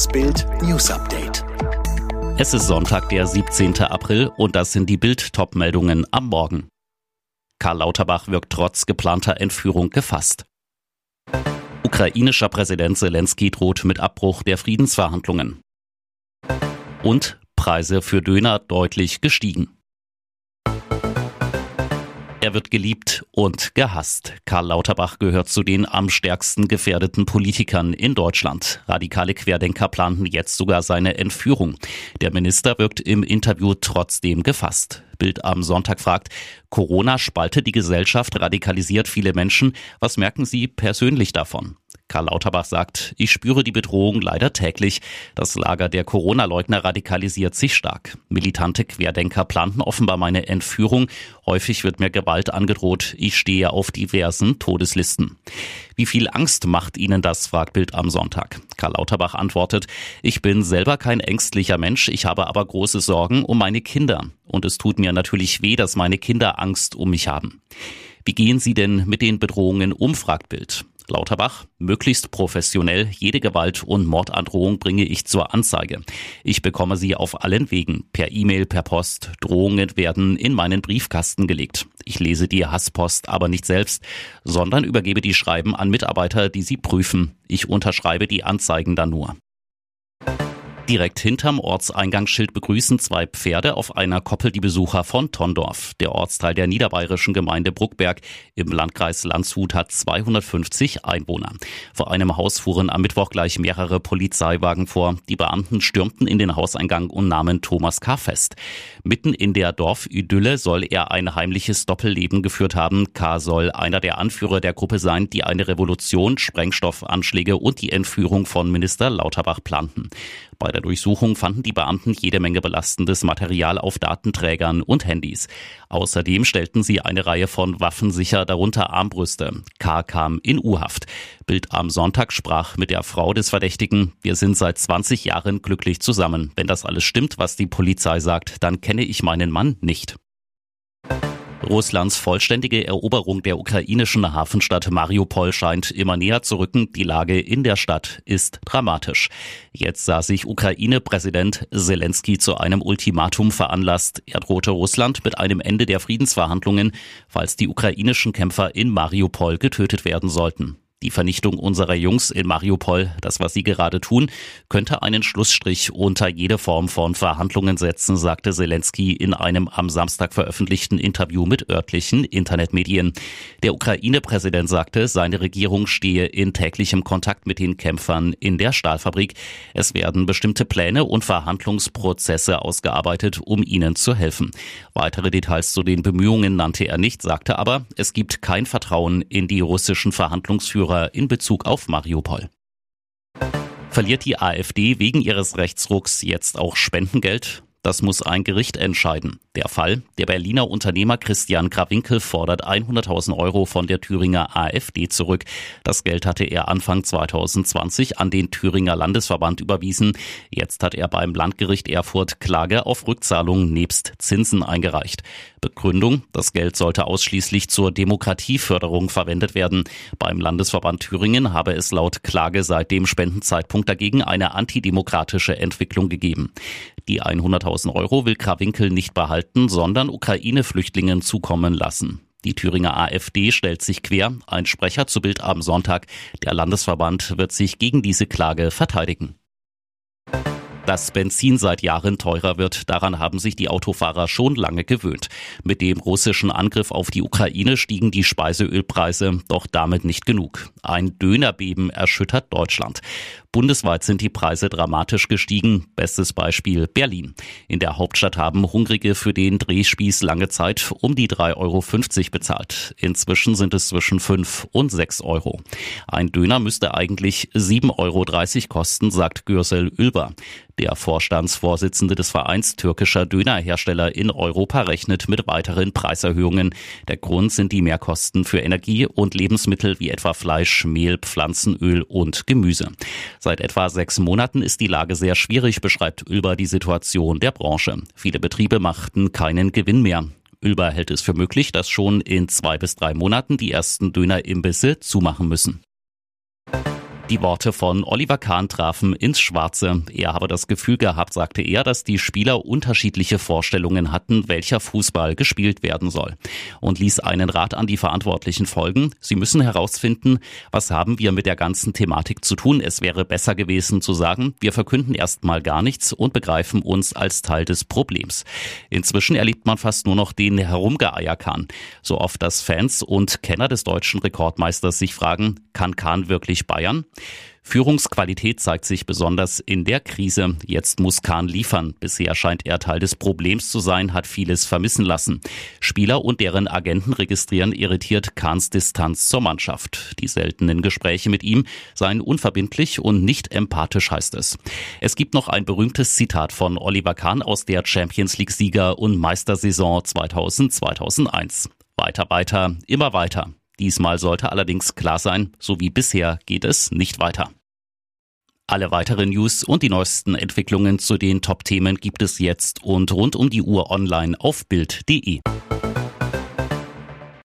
Das Bild News Update. Es ist Sonntag, der 17. April und das sind die Bild-Top-Meldungen am Morgen. Karl Lauterbach wirkt trotz geplanter Entführung gefasst. Ukrainischer Präsident Zelensky droht mit Abbruch der Friedensverhandlungen. Und Preise für Döner deutlich gestiegen. Er wird geliebt und gehasst. Karl Lauterbach gehört zu den am stärksten gefährdeten Politikern in Deutschland. Radikale Querdenker planten jetzt sogar seine Entführung. Der Minister wirkt im Interview trotzdem gefasst. Bild am Sonntag fragt, Corona spaltet die Gesellschaft, radikalisiert viele Menschen. Was merken Sie persönlich davon? Karl Lauterbach sagt, ich spüre die Bedrohung leider täglich. Das Lager der Corona-Leugner radikalisiert sich stark. Militante Querdenker planten offenbar meine Entführung. Häufig wird mir Gewalt angedroht. Ich stehe auf diversen Todeslisten. Wie viel Angst macht Ihnen das, fragt Bild am Sonntag. Karl Lauterbach antwortet, ich bin selber kein ängstlicher Mensch, ich habe aber große Sorgen um meine Kinder. Und es tut mir natürlich weh, dass meine Kinder Angst um mich haben. Wie gehen Sie denn mit den Bedrohungen um, fragt Bild. Lauterbach, möglichst professionell, jede Gewalt und Mordandrohung bringe ich zur Anzeige. Ich bekomme sie auf allen Wegen, per E-Mail, per Post. Drohungen werden in meinen Briefkasten gelegt. Ich lese die Hasspost aber nicht selbst, sondern übergebe die Schreiben an Mitarbeiter, die sie prüfen. Ich unterschreibe die Anzeigen dann nur. Direkt hinterm Ortseingangsschild begrüßen zwei Pferde auf einer Koppel die Besucher von Tondorf. Der Ortsteil der niederbayerischen Gemeinde Bruckberg im Landkreis Landshut hat 250 Einwohner. Vor einem Haus fuhren am Mittwoch gleich mehrere Polizeiwagen vor. Die Beamten stürmten in den Hauseingang und nahmen Thomas K. fest. Mitten in der Dorfidylle soll er ein heimliches Doppelleben geführt haben. K. soll einer der Anführer der Gruppe sein, die eine Revolution, Sprengstoffanschläge und die Entführung von Minister Lauterbach planten. Bei der Durchsuchung fanden die Beamten jede Menge belastendes Material auf Datenträgern und Handys. Außerdem stellten sie eine Reihe von Waffen sicher, darunter Armbrüste. K. kam in U-Haft. Bild am Sonntag sprach mit der Frau des Verdächtigen. Wir sind seit 20 Jahren glücklich zusammen. Wenn das alles stimmt, was die Polizei sagt, dann kenne ich meinen Mann nicht. Russlands vollständige Eroberung der ukrainischen Hafenstadt Mariupol scheint immer näher zu rücken. Die Lage in der Stadt ist dramatisch. Jetzt sah sich Ukraine-Präsident Zelensky zu einem Ultimatum veranlasst. Er drohte Russland mit einem Ende der Friedensverhandlungen, falls die ukrainischen Kämpfer in Mariupol getötet werden sollten. Die Vernichtung unserer Jungs in Mariupol, das was sie gerade tun, könnte einen Schlussstrich unter jede Form von Verhandlungen setzen, sagte Zelensky in einem am Samstag veröffentlichten Interview mit örtlichen Internetmedien. Der Ukraine-Präsident sagte, seine Regierung stehe in täglichem Kontakt mit den Kämpfern in der Stahlfabrik. Es werden bestimmte Pläne und Verhandlungsprozesse ausgearbeitet, um ihnen zu helfen. Weitere Details zu den Bemühungen nannte er nicht, sagte aber, es gibt kein Vertrauen in die russischen Verhandlungsführer Führer in Bezug auf Mariupol. Verliert die AfD wegen ihres Rechtsrucks jetzt auch Spendengeld? Das muss ein Gericht entscheiden. Der Fall, der Berliner Unternehmer Christian Krawinkel fordert 100.000 Euro von der Thüringer AfD zurück. Das Geld hatte er Anfang 2020 an den Thüringer Landesverband überwiesen. Jetzt hat er beim Landgericht Erfurt Klage auf Rückzahlung nebst Zinsen eingereicht. Begründung, das Geld sollte ausschließlich zur Demokratieförderung verwendet werden. Beim Landesverband Thüringen habe es laut Klage seit dem Spendenzeitpunkt dagegen eine antidemokratische Entwicklung gegeben. Die 100.000 Euro will Krawinkel nicht behalten, sondern Ukraine-Flüchtlingen zukommen lassen. Die Thüringer AfD stellt sich quer. Ein Sprecher zu Bild am Sonntag. Der Landesverband wird sich gegen diese Klage verteidigen. Dass Benzin seit Jahren teurer wird, daran haben sich die Autofahrer schon lange gewöhnt. Mit dem russischen Angriff auf die Ukraine stiegen die Speiseölpreise, doch damit nicht genug. Ein Dönerbeben erschüttert Deutschland. Bundesweit sind die Preise dramatisch gestiegen. Bestes Beispiel Berlin. In der Hauptstadt haben Hungrige für den Drehspieß lange Zeit um die 3,50 Euro bezahlt. Inzwischen sind es zwischen 5 und 6 Euro. Ein Döner müsste eigentlich 7,30 Euro kosten, sagt Gürsel Ülber. Der Vorstandsvorsitzende des Vereins türkischer Dönerhersteller in Europa rechnet mit weiteren Preiserhöhungen. Der Grund sind die Mehrkosten für Energie und Lebensmittel wie etwa Fleisch, Mehl, Pflanzenöl und Gemüse. Seit etwa sechs Monaten ist die Lage sehr schwierig, beschreibt Ülber die Situation der Branche. Viele Betriebe machten keinen Gewinn mehr. Ülber hält es für möglich, dass schon in zwei bis drei Monaten die ersten Dönerimbisse zumachen müssen. Die Worte von Oliver Kahn trafen ins Schwarze. Er habe das Gefühl gehabt, sagte er, dass die Spieler unterschiedliche Vorstellungen hatten, welcher Fußball gespielt werden soll. Und ließ einen Rat an die Verantwortlichen folgen. Sie müssen herausfinden, was haben wir mit der ganzen Thematik zu tun. Es wäre besser gewesen zu sagen, wir verkünden erstmal gar nichts und begreifen uns als Teil des Problems. Inzwischen erlebt man fast nur noch den Herumgeeier Kahn. So oft, dass Fans und Kenner des deutschen Rekordmeisters sich fragen, kann Kahn wirklich Bayern? Führungsqualität zeigt sich besonders in der Krise. Jetzt muss Kahn liefern. Bisher scheint er Teil des Problems zu sein, hat vieles vermissen lassen. Spieler und deren Agenten registrieren irritiert Kahns Distanz zur Mannschaft. Die seltenen Gespräche mit ihm seien unverbindlich und nicht empathisch, heißt es. Es gibt noch ein berühmtes Zitat von Oliver Kahn aus der Champions League Sieger und Meistersaison 2000-2001. Weiter, weiter, immer weiter. Diesmal sollte allerdings klar sein, so wie bisher geht es nicht weiter. Alle weiteren News und die neuesten Entwicklungen zu den Top-Themen gibt es jetzt und rund um die Uhr online auf Bild.de.